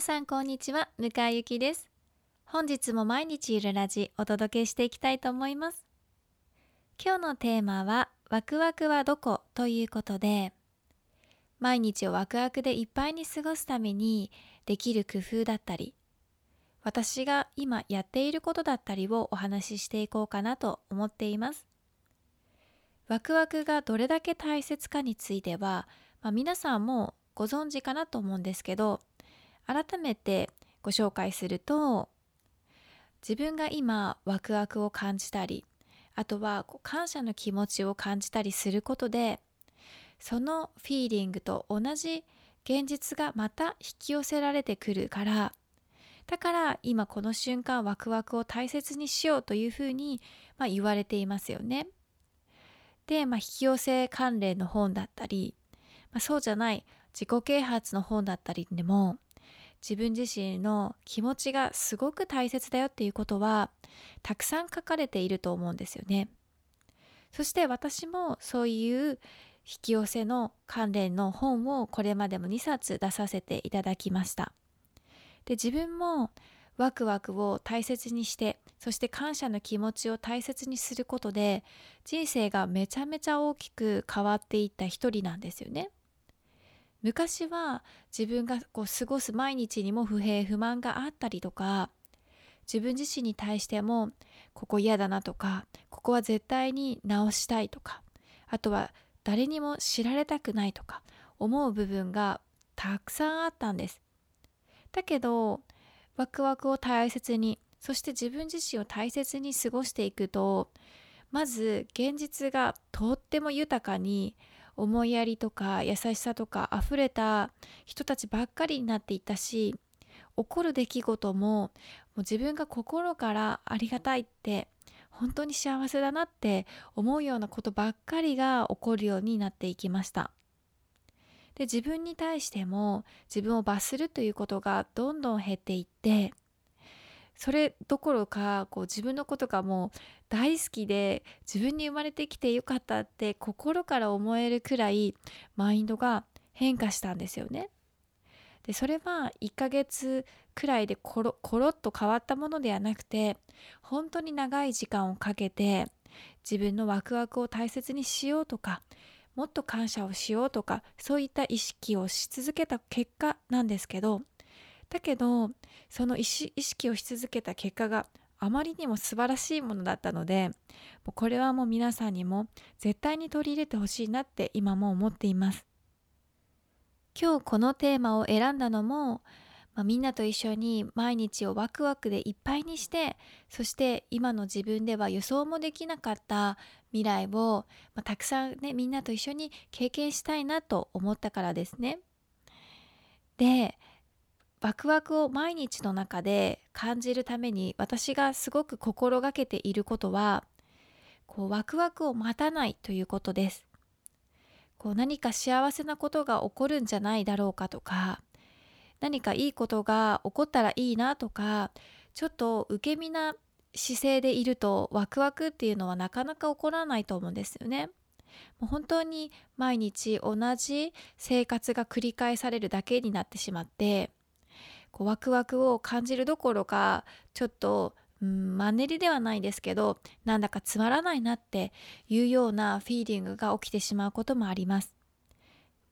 さんこんにちは。向井ゆきです。本日も毎日ゆるラジお届けしていきたいと思います。今日のテーマはワクワクはどこということで毎日をワクワクでいっぱいに過ごすためにできる工夫だったり私が今やっていることだったりをお話ししていこうかなと思っています。ワクワクがどれだけ大切かについては、まあ、皆さんもご存知かなと思うんですけど改めてご紹介すると自分が今ワクワクを感じたりあとは感謝の気持ちを感じたりすることでそのフィーリングと同じ現実がまた引き寄せられてくるからだから今この瞬間ワクワクを大切にしようというふうに、まあ、言われていますよね。で、まあ、引き寄せ関連の本だったり、まあ、そうじゃない自己啓発の本だったりでも自分自身の気持ちがすごく大切だよっていうことはたくさん書かれていると思うんですよね。そして私もそういう引き寄せの関連の本をこれまでも2冊出させていただきました。で自分もワクワクを大切にしてそして感謝の気持ちを大切にすることで人生がめちゃめちゃ大きく変わっていった一人なんですよね。昔は自分がこう過ごす毎日にも不平不満があったりとか自分自身に対してもここ嫌だなとかここは絶対に直したいとかあとは誰にも知られたくないとか思う部分がたくさんあったんです。だけどワクワクを大切にそして自分自身を大切に過ごしていくとまず現実がとっても豊かに思いやりとか優しさとか溢れた人たちばっかりになっていたし起こる出来事ももう自分が心からありがたいって本当に幸せだなって思うようなことばっかりが起こるようになっていきました。で自分に対しても自分を罰するということがどんどん減っていってそれどころかこう自分のことがもう大好きで自分に生まれてきてよかったって心から思えるくらいマインドが変化したんですよね。でそれは1ヶ月くらいでコロコロッと変わったものではなくて本当に長い時間をかけて自分のワクワクを大切にしようとかもっと感謝をしようとかそういった意識をし続けた結果なんですけどだけどその意識をし続けた結果があまりにも素晴らしいものだったのでもうこれはもう皆さんにも絶対に取り入れてほしいなって今も思っています。今日このテーマを選んだのも、まあ、みんなと一緒に毎日をワクワクでいっぱいにしてそして今の自分では予想もできなかった未来を、まあ、たくさんねみんなと一緒に経験したいなと思ったからですね。でワクワクを毎日の中で感じるために私がすごく心がけていることはこうワクワクを待たないということです。こう何か幸せなことが起こるんじゃないだろうかとか何かいいことが起こったらいいなとかちょっと受け身な姿勢でいるとワクワクっていうのはなかなか起こらないと思うんですよね。もう本当に毎日同じ生活が繰り返されるだけになってしまってこうワクワクを感じるどころかちょっとうん、マンネリではないですけどなんだかつまらないなっていうようなフィーリングが起きてしまうこともあります。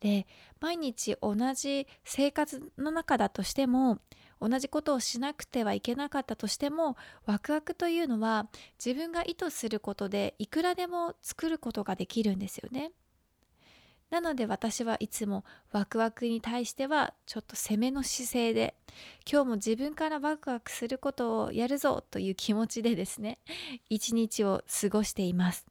で毎日同じ生活の中だとしても同じことをしなくてはいけなかったとしてもワクワクというのは自分が意図することでいくらでも作ることができるんですよね。なので私はいつもワクワクに対してはちょっと攻めの姿勢で今日も自分からワクワクすることをやるぞという気持ちでですね一日を過ごしています。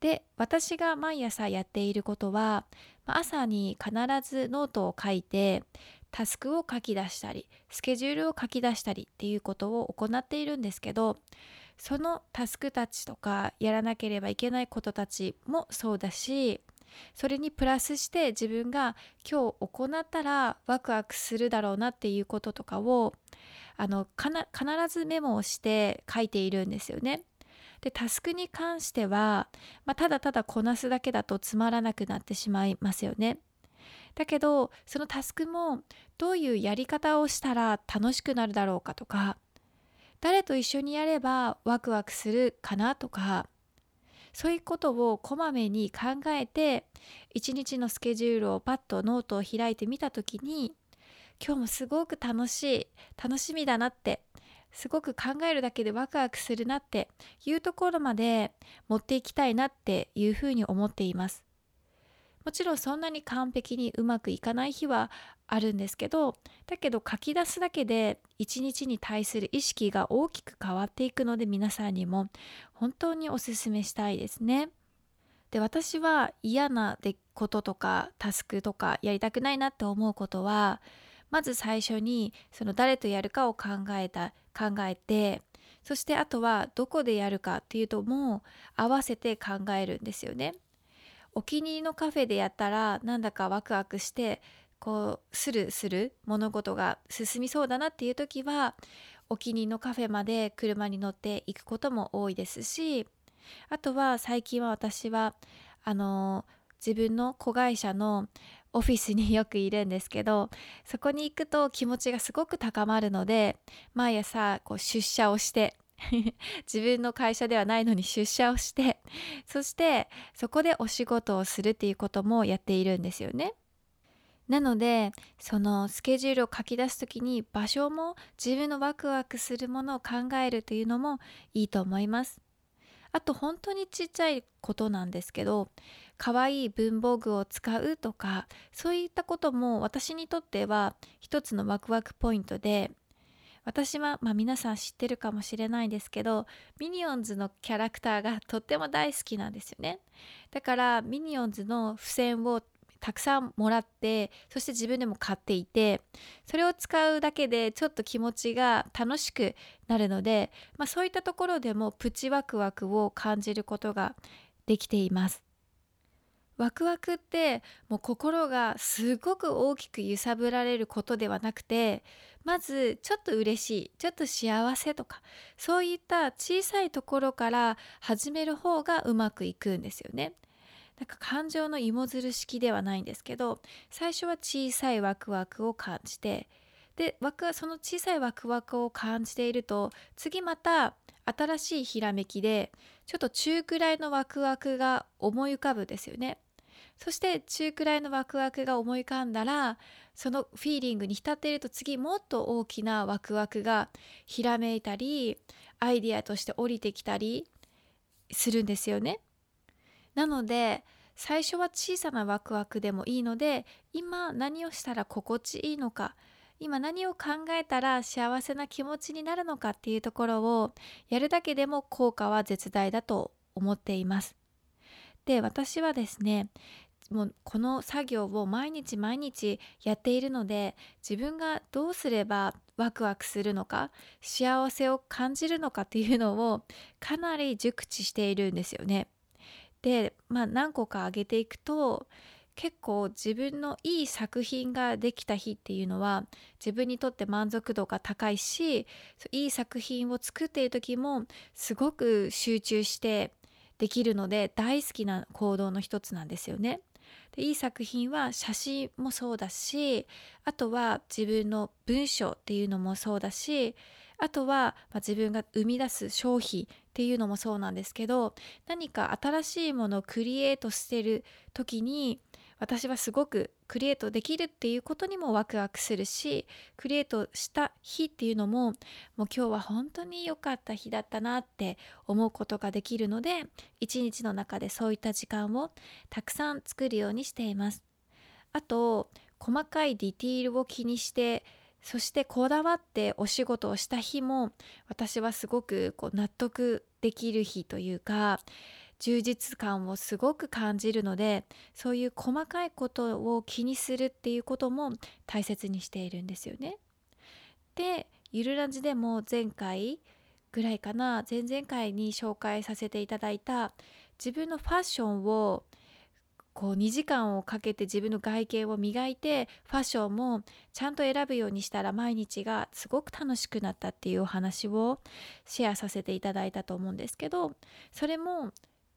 で私が毎朝やっていることは朝に必ずノートを書いてタスクを書き出したりスケジュールを書き出したりっていうことを行っているんですけどそのタスクたちとかやらなければいけないことたちもそうだしそれにプラスして自分が今日行ったらワクワクするだろうなっていうこととかをあの必ずメモをして書いているんですよね。でタスクに関しては、まあ、ただただこなすだけだとつまらなくなってしまいますよね。だけどそのタスクもどういうやり方をしたら楽しくなるだろうかとか誰と一緒にやればワクワクするかなとかそういうことをこまめに考えて一日のスケジュールをパッとノートを開いてみた時に今日もすごく楽しい楽しみだなってすごく考えるだけでワクワクするなっていうところまで持っていきたいなっていうふうに思っています。もちろんそんなに完璧にうまくいかない日はあるんですけどだけど書き出すだけで一日に対する意識が大きく変わっていくので皆さんにも本当におすすめしたいですね。で私は嫌なこととかタスクとかやりたくないなって思うことはまず最初にその誰とやるかを考えた考えてそしてあとはどこでやるかっていうともう合わせて考えるんですよね。お気に入りのカフェでやったらなんだかワクワクしてこうスルする物事が進みそうだなっていう時はお気に入りのカフェまで車に乗っていくことも多いですしあとは最近は私はあの自分の子会社のオフィスによくいるんですけどそこに行くと気持ちがすごく高まるので毎朝こう出社をして 自分の会社ではないのに出社をしてそしてそこでお仕事をするっていうこともやっているんですよね。なのでそのスケジュールを書き出す時に場所も自分のワクワクするものを考えるというのもいいと思います。あと本当にちっちゃいことなんですけど可愛い文房具を使うとかそういったことも私にとっては一つのワクワクポイントで私は、まあ、皆さん知ってるかもしれないですけどミニオンズのキャラクターがとっても大好きなんですよねだからミニオンズの付箋をたくさんもらってそして自分でも買っていてそれを使うだけでちょっと気持ちが楽しくなるので、まあ、そういったところでもプチワクワクを感じることができています。ワクワクってもう心がすごく大きく揺さぶられることではなくてまずちょっと嬉しいちょっと幸せとかそういった小さいところから始める方がうまくいくんですよね。なんか感情の芋づる式ではないんですけど最初は小さいワクワクを感じてでその小さいワクワクを感じていると次また新しいひらめきでちょっと中くらいのワクワクが思い浮かぶですよね。そして中くらいのワクワクが思い浮かんだらそのフィーリングに浸っていると次もっと大きなワクワクがひらめいたりアイディアとして降りてきたりするんですよね。なので最初は小さなワクワクでもいいので今何をしたら心地いいのか今何を考えたら幸せな気持ちになるのかっていうところをやるだけでも効果は絶大だと思っています。で私はですねもうこの作業を毎日毎日やっているので自分がどうすればワクワクするのか幸せを感じるのかっていうのをかなり熟知しているんですよね。で、まあ、何個か挙げていくと結構自分のいい作品ができた日っていうのは自分にとって満足度が高いしいい作品を作っている時もすごく集中してできるので大好きな行動の一つなんですよね。でいい作品は写真もそうだしあとは自分の文章っていうのもそうだしあとは、まあ、自分が生み出す商品っていうのもそうなんですけど何か新しいものをクリエイトしてる時に私はすごくクリエイトできるっていうことにもワクワクするしクリエイトした日っていうのももう今日は本当に良かった日だったなって思うことができるので一日の中でそういった時間をたくさん作るようにしています。あと細かいディティールを気にしてそしてこだわってお仕事をした日も私はすごくこう納得できる日というか充実感をすごく感じるのでそういう細かいことを気にするっていうことも大切にしているんですよね。でゆるラジでも前回ぐらいかな前々回に紹介させていただいた自分のファッションをこう2時間をかけて自分の外見を磨いてファッションもちゃんと選ぶようにしたら毎日がすごく楽しくなったっていうお話をシェアさせていただいたと思うんですけどそれも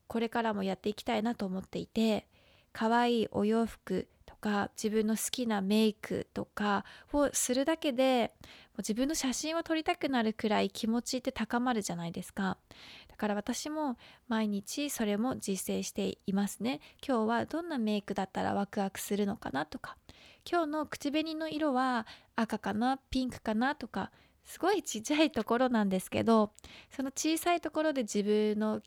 これからもやっていきたいなと思っていて可愛いお洋服とか自分の好きなメイクとかをするだけで自分の写真を撮りたくなるくらい気持ちって高まるじゃないですか。だから私も毎日それも実践していますね。今日はどんなメイクだったらワクワクするのかなとか。今日の口紅の色は赤かなピンクかなとかすごいちっちゃいところなんですけどその小さいところで自分の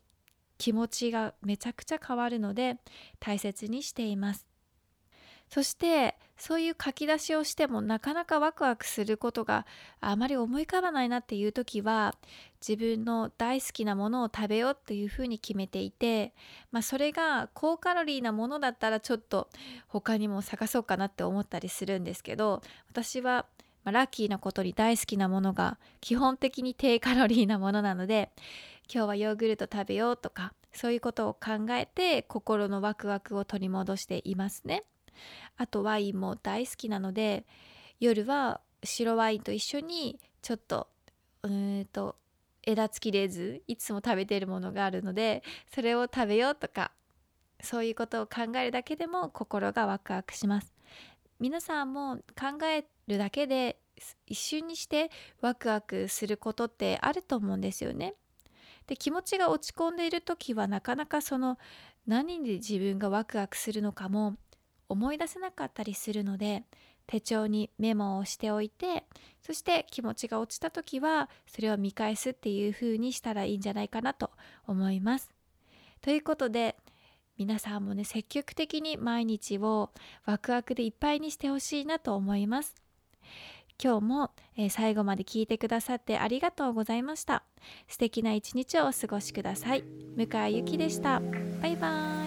気持ちがめちゃくちゃ変わるので大切にしています。そしてそういう書き出しをしてもなかなかワクワクすることがあまり思い浮かばないなっていう時は自分の大好きなものを食べようっていうふうに決めていて、まあ、それが高カロリーなものだったらちょっと他にも探そうかなって思ったりするんですけど私はまあ、ラッキーなことに大好きなものが基本的に低カロリーなものなので今日はヨーグルト食べようとかそういうことを考えて心のワクワクを取り戻していますね。あとワインも大好きなので夜は白ワインと一緒にちょっとうんと枝付きレーズいつも食べてるものがあるのでそれを食べようとかそういうことを考えるだけでも心がワクワクします。皆さんも考えるだけで一瞬にしてワクワクすることってあると思うんですよね。で気持ちが落ち込んでいる時はなかなかその何で自分がワクワクするのかも思い出せなかったりするので手帳にメモをしておいてそして気持ちが落ちた時はそれを見返すっていう風にしたらいいんじゃないかなと思います。ということで皆さんもね積極的に毎日をワクワクでいっぱいにしてほしいなと思います。今日も、えー、最後まで聞いてくださってありがとうございました。素敵な一日をお過ごしください。向井ゆきでした。バイバーイ。